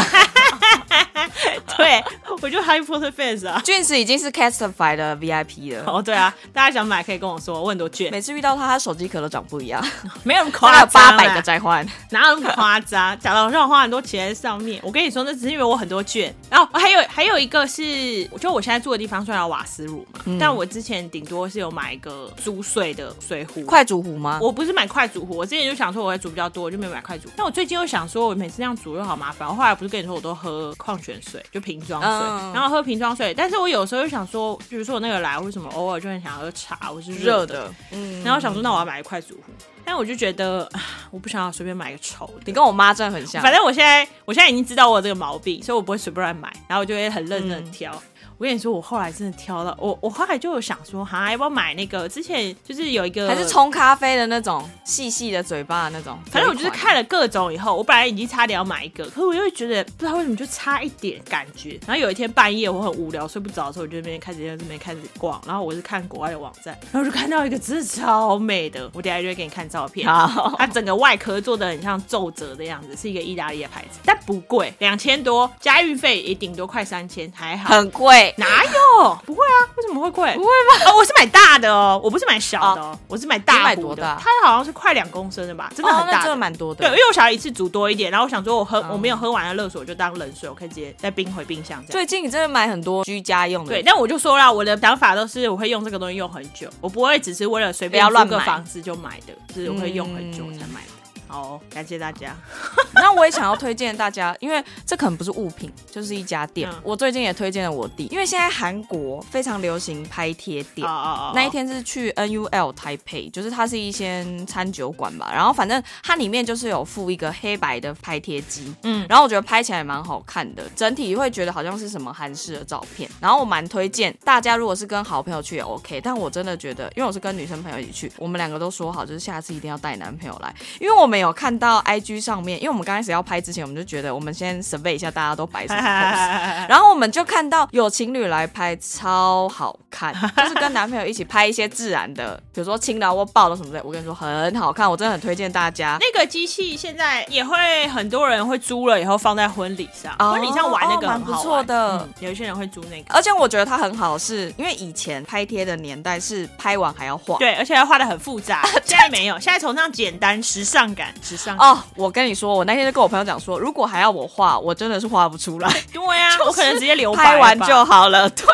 对，我就 Harry Potter fans 啊。俊子已经是 Castify 的 VIP 了。哦，对啊，大家想买可以跟我说，我很多券。每次遇到他，他手机壳都长不一样，没有夸张，八百个在换，哪有那么夸张？讲的好像我花很多钱在上面。我跟你说，那只是因为我很多券。然后还有还有一个是，就我现在住的地方虽然有瓦斯炉嘛，但我之前顶多是有买一个煮水的水壶，快煮壶吗？我不是买快煮壶，我之前就想说我会煮比较多，我就没买快煮。但我最近又想说，我每次那样煮又好麻烦。我后来不是跟你说，我都喝矿泉水，就瓶装水，然后喝瓶装水。但是我有时候又想说，比如说我那个来，为什么偶尔就很想喝茶，我是热的？嗯，然后想说，那我要买一快煮壶。但我就觉得，我不想要随便买个丑的。你跟我妈真的很像。反正我现在，我现在已经知道我有这个毛病，所以我不会随便乱买，然后我就会很认真挑。我跟你说，我后来真的挑到我，我后来就有想说，哈，要不要买那个？之前就是有一个还是冲咖啡的那种细细的嘴巴的那种。反正我就是看了各种以后，我本来已经差点要买一个，可是我又觉得不知道为什么就差一点感觉。然后有一天半夜我很无聊睡不着的时候，我就那边开始在这边开始逛，然后我是看国外的网站，然后就看到一个真的超美的，我等下就会给你看照片。好，它整个外壳做的很像皱褶的样子，是一个意大利的牌子，但不贵，两千多加运费也顶多快三千，还好。很贵？哪有？不会啊，为什么会贵？不会吧？哦，我是买大的哦，我不是买小的，我是买大买多大？它好像是快两公升的吧，真的很大，真的蛮多的。对，因为我想要一次煮多一点，然后我想说我喝我没有喝完的热水，我就当冷水，我可以直接再冰回冰箱。最近你真的买很多居家用的，对。但我就说了，我的想法都是我会用这个东西用很久，我不会只是为了随便要乱个房子就买的，是我会用很久才买的。好，感谢大家。那我也想要推荐大家，因为这可能不是物品，就是一家店。我最近也推荐了我弟，因为现在韩国非常流行拍贴店。那一天是去 NUL 台北，就是它是一间餐酒馆吧。然后反正它里面就是有附一个黑白的拍贴机，嗯，然后我觉得拍起来蛮好看的，整体会觉得好像是什么韩式的照片。然后我蛮推荐大家，如果是跟好朋友去也 OK，但我真的觉得，因为我是跟女生朋友一起去，我们两个都说好，就是下次一定要带男朋友来，因为我们。有看到 IG 上面，因为我们刚开始要拍之前，我们就觉得我们先 survey 一下大家都摆什么 pose，然后我们就看到有情侣来拍，超好看，就是跟男朋友一起拍一些自然的，比如说亲了或抱了什么的，我跟你说很好看，我真的很推荐大家。那个机器现在也会很多人会租了以后放在婚礼上，婚礼上玩那个蛮不错的，有一些人会租那个，而且我觉得它很好，是因为以前拍贴的年代是拍完还要画，对，而且要画的很复杂，现在没有，现在崇尚简单时尚感。时尚哦，我跟你说，我那天就跟我朋友讲说，如果还要我画，我真的是画不出来。对呀，我可能直接留拍完就好了。对，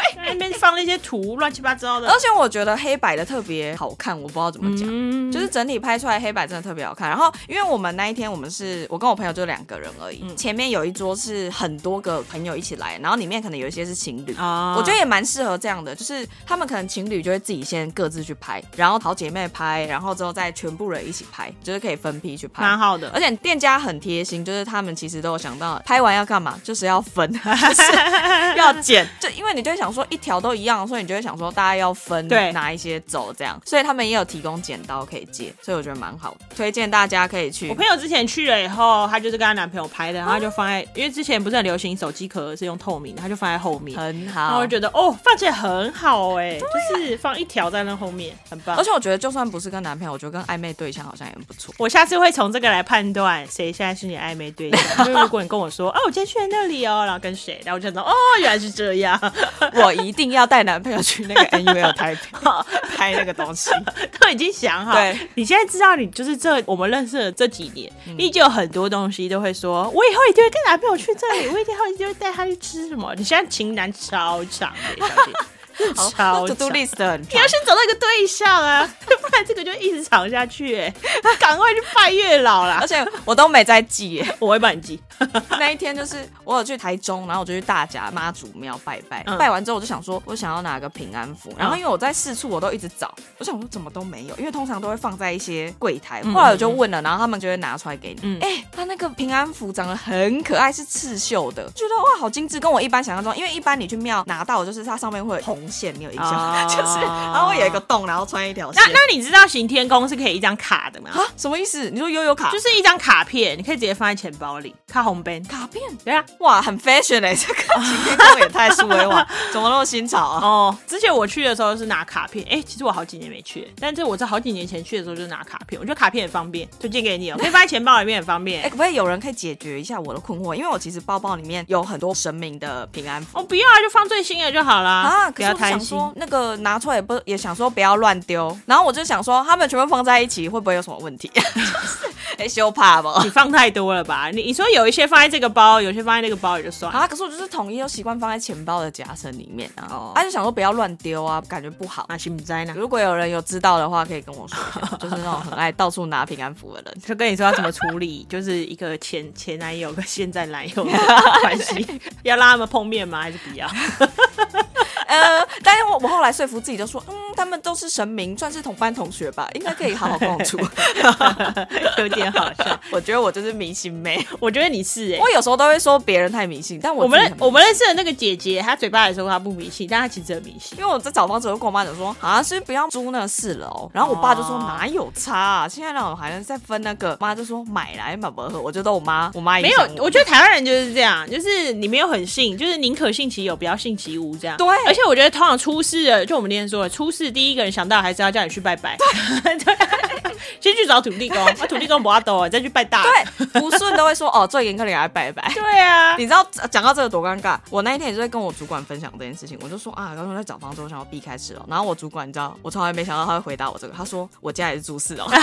放那些图乱七八糟的。而且我觉得黑白的特别好看，我不知道怎么讲，嗯。就是整体拍出来黑白真的特别好看。然后因为我们那一天我们是我跟我朋友就两个人而已，前面有一桌是很多个朋友一起来，然后里面可能有一些是情侣，我觉得也蛮适合这样的，就是他们可能情侣就会自己先各自去拍，然后好姐妹拍，然后之后再全部人一起拍，就是可以分批去拍，蛮好的。而且店家很贴心，就是他们其实都有想到拍完要干嘛，就是要分，要剪，就因为你就会想说一条都一样，所以你就会想说大家要分，对，拿一些走这样，所以他们也有提供剪刀可以借，所以我觉得蛮好的，推荐大家可以去。我朋友之前去了以后，她就是跟她男朋友拍的，然后就放在，因为之前不是很流行手机壳是用透明的，她就放在后面，很好。然后我觉得哦，放起来很好哎，就是放一条在那后面，很棒。而且我觉得就算不是跟男朋友，我觉得跟暧昧对象好像也很不错。我下次会从这个来判断谁现在是你暧昧对象。因为如果你跟我说，哦，我今天去了那里哦，然后跟谁，然后我就说，哦，原来是这样，我一定要带男朋友去那个 NUL 拍拍那个东西，都已经想好。对，你现在知道，你就是这我们认识的这几年，你就有很多东西都会说，我以后一定会跟男朋友去这里，我以后一定会带他去吃什么。你现在情难超长的，小姐。超 to do list 很你要先找到一个对象啊，不然这个就一直长下去。哎，赶快去拜月老啦！而且我都没在记，我会帮你记。那一天就是我有去台中，然后我就去大甲妈祖庙拜拜。拜完之后，我就想说，我想要拿个平安符。然后因为我在四处我都一直找，我想说怎么都没有，因为通常都会放在一些柜台。后来我就问了，然后他们就会拿出来给你。哎，他那个平安符长得很可爱，是刺绣的，觉得哇好精致，跟我一般想象中，因为一般你去庙拿到就是它上面会红。线你有印象？就是，然后有一个洞，然后穿一条线。那那你知道行天宫是可以一张卡的吗？啊，什么意思？你说悠悠卡就是一张卡片，你可以直接放在钱包里，卡红边卡片。对啊，哇，很 fashion 哎，这个 行天宫也太数位化，怎么那么新潮啊？哦，之前我去的时候是拿卡片，哎，其实我好几年没去，但是我在好几年前去的时候就拿卡片，我觉得卡片很方便，推荐给你哦，可以放在钱包里面很方便。哎，可不可以有人可以解决一下我的困惑？因为我其实包包里面有很多神明的平安符。哦，不要啊，就放最新的就好了啊，贪心。那个。拿出来也不也想说不要乱丢，然后我就想说他们全部放在一起会不会有什么问题？哎，羞怕不？你放太多了吧？你你说有一些放在这个包，有些放在那个包也就算了啊。可是我就是统一都习惯放在钱包的夹层里面啊。哦，他就想说不要乱丢啊，感觉不好。那心不在呢？如果有人有知道的话，可以跟我说。就是那种很爱到处拿平安符的人，就跟你说要怎么处理，就是一个前前男友跟现在男友的关系，要让他们碰面吗？还是不要？呃，但是我我后来说服自己就说，嗯，他们都是神明，算是同班同学吧，应该可以好好共处。有点好笑，我觉得我就是迷信妹，我觉得你是哎，我有时候都会说别人太迷信，但我我们我们认识的那个姐姐，她嘴巴里说她不迷信，但她其实很迷信。因为我在找房子，我跟我妈讲说，好像是不要租那个四楼，然后我爸就说哪有差，啊，现在那种还能再分那个，妈就说买来嘛不喝，我觉得我妈我妈没有，我觉得台湾人就是这样，就是你没有很信，就是宁可信其有，不要信其无这样。对。而且我觉得通常出事了，就我们那天说，出事第一个人想到还是要叫你去拜拜，对，先去找土地公，把土地公不要抖，再去拜大。对，不顺都会说哦，最严苛的给他拜拜。对啊，你知道讲到这个多尴尬？我那一天也是在跟我主管分享这件事情，我就说啊，刚刚在找房子，我想要避开四楼。然后我主管你知道，我从来没想到他会回答我这个，他说我家也是住四楼。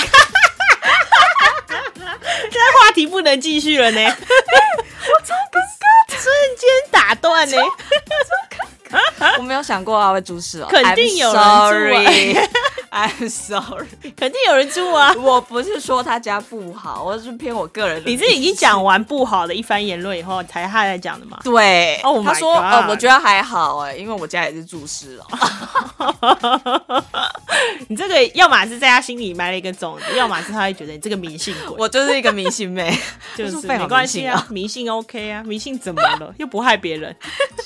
这话题不能继续了呢，我超尴尬，瞬间打断呢。我没有想过啊会注视哦，肯定有人住。I'm sorry，肯定有人住啊！我不是说他家不好，我是偏我个人。你是已经讲完不好的一番言论以后，才他来讲的吗？对，哦，他说，呃，我觉得还好哎，因为我家也是住室哦。你这个要么是在他心里埋了一个种子，要么是他会觉得你这个迷信鬼。我就是一个迷信妹，就是没关系啊，迷信 OK 啊，迷信怎么了？又不害别人，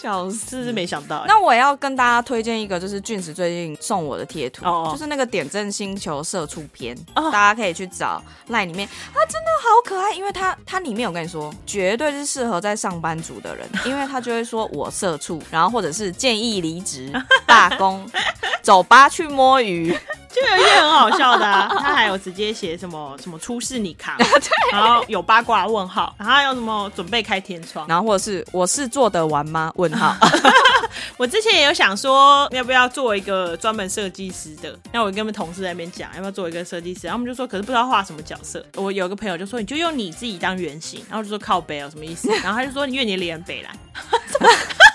笑死，是没想到。那我要跟大家推荐一个，就是俊子最近送我的贴图，就是那。个点阵星球社畜篇，大家可以去找赖里面，它真的好可爱，因为它它里面我跟你说，绝对是适合在上班族的人，因为他就会说我社畜，然后或者是建议离职罢工，走吧去摸鱼，就有一些很好笑的，他还有直接写什么什么出事你扛，然后有八卦问号，然后有什么准备开天窗，然后或者是我是做得完吗？问号。我之前也有想说，要不要做一个专门设计师的？那我跟我们同事在那边讲，要不要做一个设计师？然后我们就说，可是不知道画什么角色。我有个朋友就说，你就用你自己当原型。然后就说靠背有，什么意思？然后他就说，因为你脸北蓝。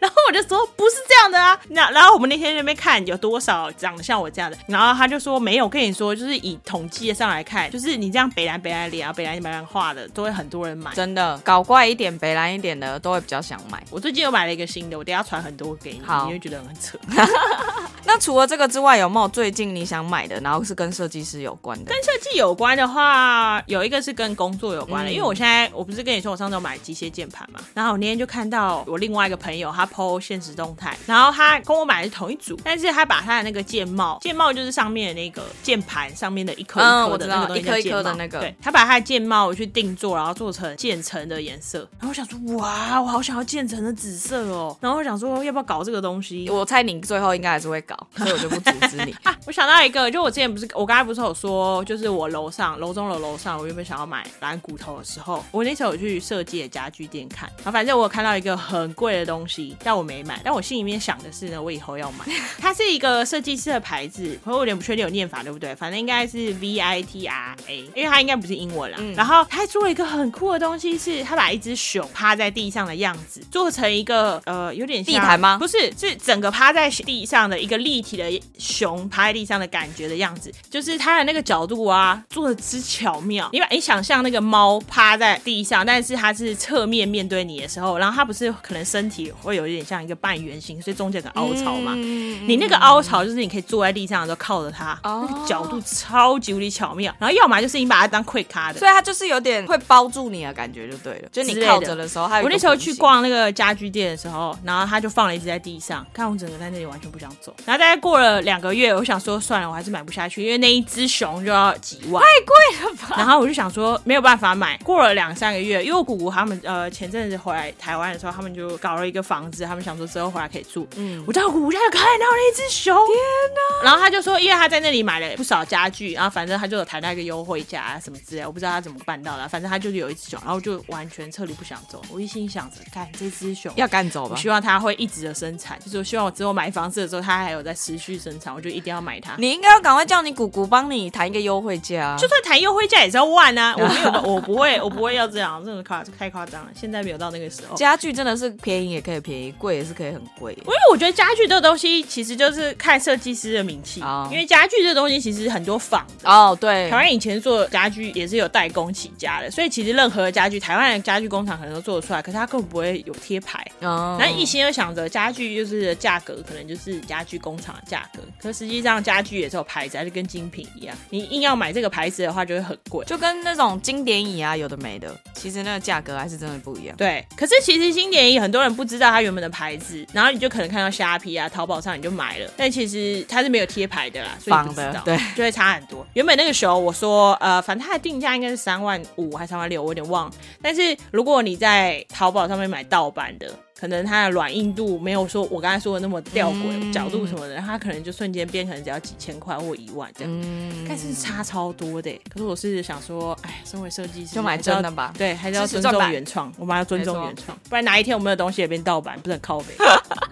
然后我就说不是这样的啊。那然后我们那天那边看有多少长得像我这样的，然后他就说没有。跟你说，就是以统计上来看，就是你这样北蓝北蓝脸啊，北蓝北蓝画的，都会很多人买。真的，搞怪一点、北蓝一点的，都会比较想买。我最近又买了一个新的，我等下传很多给你，你会觉得很扯。那除了这个之外，有没有最近你想买的，然后是跟设计师有关的？跟设计有关的话，有一个是跟工作有关的，因为我现在我不是跟你说我上周买机械键盘嘛，然后我那天就看到我另外一个朋友他 PO 现实动态，然后他跟我买的是同一组，但是他把他的那个键帽，键帽就是上面的那个键盘上面的一颗一颗的那个东西，一颗一颗的那个，对他把他的键帽去定做，然后做成渐层的颜色，然后我想说哇，我好想要渐层的紫色哦，然后我想说要不要搞这个东西？我猜你最后应该还是会搞，所以我就不阻止你啊。我想到一个，就我之前不是我刚才不是有说，就是我楼上楼中楼楼上，我原本想要买蓝骨头的时候，我那时候有去设计的家具店看，然后反正我有看到一个很贵的东西，但我没买，但我心里面想的是呢，我以后要买。它是一个设计师的牌子，我有点不确定有念法对不对，反正应该是 V I T R A，因为它应该不是英文啦。然后他还做了一个很酷的东西，是他把一只熊趴在地上的样子做成一个呃有点地毯吗？不是，是整个趴在地上的一个立体的熊趴在地上的感觉的样子，就是它的那个角度啊做的之巧妙。你把你想象那个猫趴在地上，但是它是侧面面对你的时候，然后它不是可能身体会有一点像一个半圆形，所以中间有个凹槽嘛。你那个凹槽就是你可以坐在地上的时候靠着它，那个角度超级无敌巧妙。然后要么就是你把它当 quick 卡的，所以它就是有点会包住你的感觉就对了。就你靠着的时候，我那时候去逛那个家居店的时候，然后它就放了一只在地上，看我整个在那里完全不想走。然后大概过了两个月，我想说算了，我还是买不下去，因为那一只熊就要几万，太贵了吧。然后我就想说没有办法买。过了两三个月，因为我姑姑他们呃前阵子回来台湾的时候，他们就搞了一个房子，他们想说之后回来可以住。嗯，我在我家就看到了一只熊，天哪！然后他就说，因为他在那里买了不少家具，然后反正他就有谈到一个优惠价啊什么之类，我不知道他怎么办到的，反正他就是有一只熊，然后就完全彻底不想走。我一心想着，看这只熊要赶走吧，我希望它会一直的生产，就是我希望我之后买房子的时候，它还有在持续生产，我就一定要买它。你应该要赶快叫你姑姑帮你谈一个优惠价，就算谈优惠价也是要万啊！我没有，我不会，我不会要这样，真的夸太夸张了。现在没有到那个时候，家具真的是便宜也可以便宜，贵也是可以很贵。因为我觉得家具这个东西其实就是看设计师的名气，因为家具这个东西其实很多仿的哦。对，台湾以前做家具也是有代工起家的，所以其实任何的家具，台湾的家具工厂可能都做得出来，可是它根本不会有贴牌。哦，那一心又想着家具就是价格可能就是家具工厂的价格，可实际上家具也是有牌子，还是跟精品一样。你硬要买这个牌子的话，就会很贵，就跟那种经典椅啊，有的没的，其实那个价格还是真的不一样。对，可是其实经典椅很多人不知道它原本的牌子，然后你就可能看到虾皮啊、淘宝上你就买了，但其实它是没有贴牌的啦，所以不知道，对，就会差很多。原本那个时候我说，呃，反正它的定价应该是三万五还是三万六，我有点忘。但是如果你在淘宝上面买盗版的。可能它的软硬度没有说我刚才说的那么吊诡，角度什么的，它可能就瞬间变，成只要几千块或一万这样，但是差超多的。可是我是想说，哎，身为设计师就买真的吧，对，还是要尊重原创，我们要尊重原创，不然哪一天我们的东西也变盗版，不是很靠背。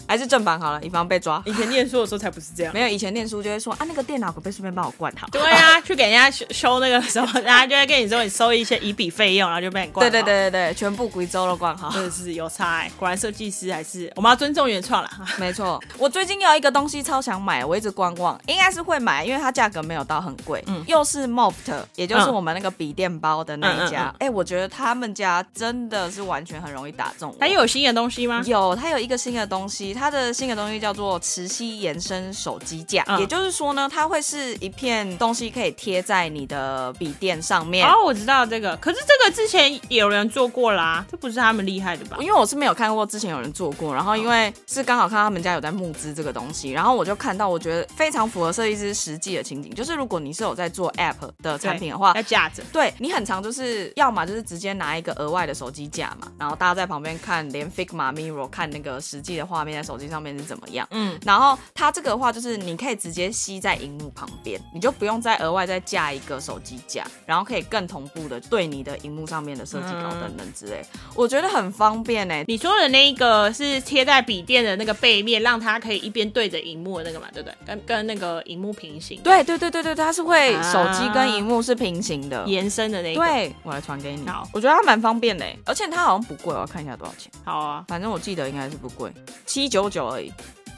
还是正版好了，以防被抓。以前念书的时候才不是这样，没有以前念书就会说啊，那个电脑可不可以顺便帮我灌好？对啊，去给人家修修那个时候，人家就会跟你说你收一些一笔费用，然后就被你灌。对对对对对，全部贵州都灌好，真的是有差哎，果然设计师还是。我们要尊重原创啦。没错。我最近有一个东西超想买，我一直观望，应该是会买，因为它价格没有到很贵。嗯，又是 Moft，也就是我们那个笔电包的那一家。哎，我觉得他们家真的是完全很容易打中。它又有新的东西吗？有，它有一个新的东西，它的新的东西叫做磁吸延伸手机架，也就是说呢，它会是一片东西可以贴在你的笔电上面。哦，我知道这个，可是这个之前有人做过啦，这不是他们厉害的吧？因为我是没有看过之前有人做过，然后。因为是刚好看他们家有在募资这个东西，然后我就看到，我觉得非常符合设计师实际的情景，就是如果你是有在做 App 的产品的话，要架着，对你很长，就是要么就是直接拿一个额外的手机架嘛，然后大家在旁边看，连 Figma Mirror 看那个实际的画面在手机上面是怎么样，嗯，然后它这个的话就是你可以直接吸在荧幕旁边，你就不用再额外再架一个手机架，然后可以更同步的对你的荧幕上面的设计稿等等之类，我觉得很方便哎。你说的那个是贴在笔电的那个背面，让它可以一边对着荧幕的那个嘛，对不对？跟跟那个荧幕平行。对对对对对，它是会手机跟荧幕是平行的，延伸的那个。对，我来传给你。好，我觉得它蛮方便的，而且它好像不贵，我要看一下多少钱。好啊，反正我记得应该是不贵，七九九而已。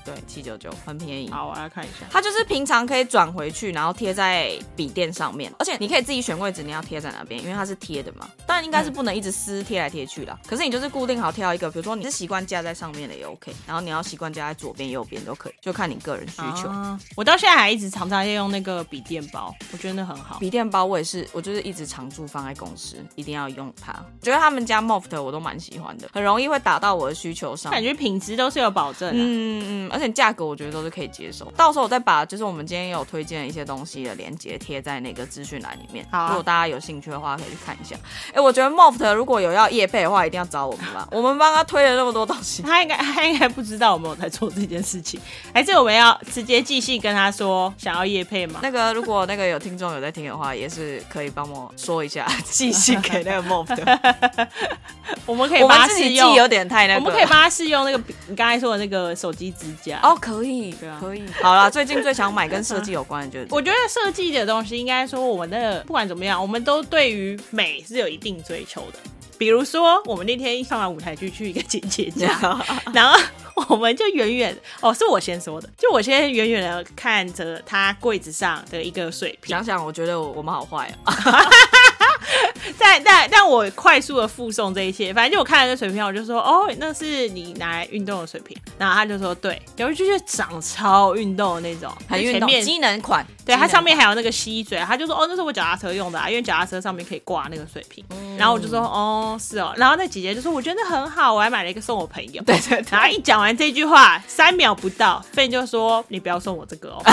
对，七九九很便宜。好，我来看一下。它就是平常可以转回去，然后贴在笔垫上面，而且你可以自己选位置，你要贴在哪边，因为它是贴的嘛。当然应该是不能一直撕贴来贴去的。可是你就是固定好挑一个，比如说你是习惯架在上面的也 OK，然后你要习惯架在左边、右边都可以，就看你个人需求。我到现在还一直常常要用那个笔垫包，我觉得那很好。笔垫包我也是，我就是一直常驻放在公司，一定要用它。觉得他们家 Moft 我都蛮喜欢的，很容易会打到我的需求上，感觉品质都是有保证。嗯嗯，而且价格我觉得。都是可以接受，到时候我再把就是我们今天有推荐的一些东西的链接贴在那个资讯栏里面。好，如果大家有兴趣的话，可以去看一下。哎，我觉得 Moft 如果有要夜配的话，一定要找我们吧。我们帮他推了那么多东西，他应该他应该不知道我们有在做这件事情。还是我们要直接寄信跟他说想要夜配吗？那个如果那个有听众有在听的话，也是可以帮我说一下，寄信给那个 Moft。我们可以帮他试用，有点太那个。我们可以帮他试用那个你刚才说的那个手机支架。哦，可以，可以。好啦，最近最想买跟设计有关的，就是我觉得设计的东西，应该说我们的不管怎么样，我们都对于美是有一定追求的。比如说，我们那天上完舞台剧去一个姐姐家，然后我们就远远哦，是我先说的，就我先远远的看着她柜子上的一个水瓶。想想，我觉得我们好坏啊。但但但我快速的附送这一切，反正就我看了这水瓶，我就说哦，那是你拿来运动的水瓶。然后他就说对，然后就是长超运动的那种，很运动，机能款。对，它上面还有那个吸嘴，他就说哦，那是我脚踏车用的啊，因为脚踏车上面可以挂那个水瓶。然后我就说哦，是哦。然后那姐姐就说我觉得很好，我还买了一个送我朋友。对对。然后一讲完这句话，三秒不到，费就说你不要送我这个哦。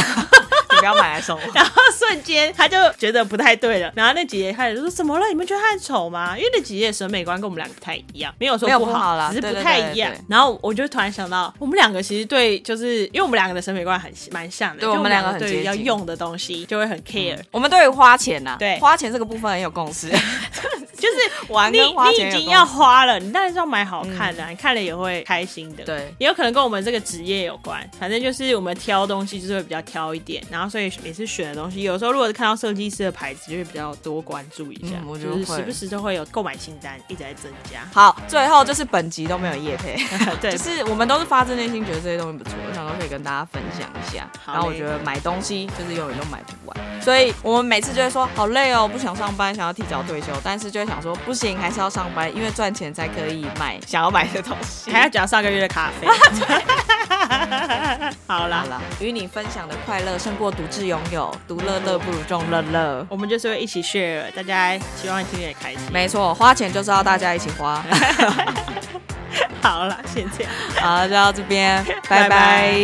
你不要买来送我，然后瞬间他就觉得不太对了。然后那姐姐开始说：“怎么了？你们觉得他很丑吗？”因为那姐姐审美观跟我们两个不太一样，没有说不好啦，只是不太一样。然后我就突然想到，我们两个其实对，就是因为我们两个的审美观很蛮像的，对我们两个对于要用的东西就会很 care。我们对于花钱呐，对花钱这个部分很有共识，就是 玩你你已经要花了，你当然是要买好看的，你看了也会开心的。对，也有可能跟我们这个职业有关。反正就是我们挑东西就是会比较挑一点，然后所以每次选。的东西，有时候如果是看到设计师的牌子，就会比较多关注一下。我觉得时不时都会有购买清单一直在增加。好，最后就是本集都没有夜配，对，就是我们都是发自内心觉得这些东西不错，我想都可以跟大家分享一下。然后我觉得买东西就是永远都买不完，所以我们每次就会说好累哦，不想上班，想要提早退休，但是就会想说不行，还是要上班，因为赚钱才可以买想要买的东西，还要缴上个月的咖啡。好啦，与你分享的快乐胜过独自拥有，独乐乐不如众乐乐。我们就是会一起 share，大家希望听也开心。没错，花钱就是要大家一起花。好了，先这样，好，就到这边，拜拜。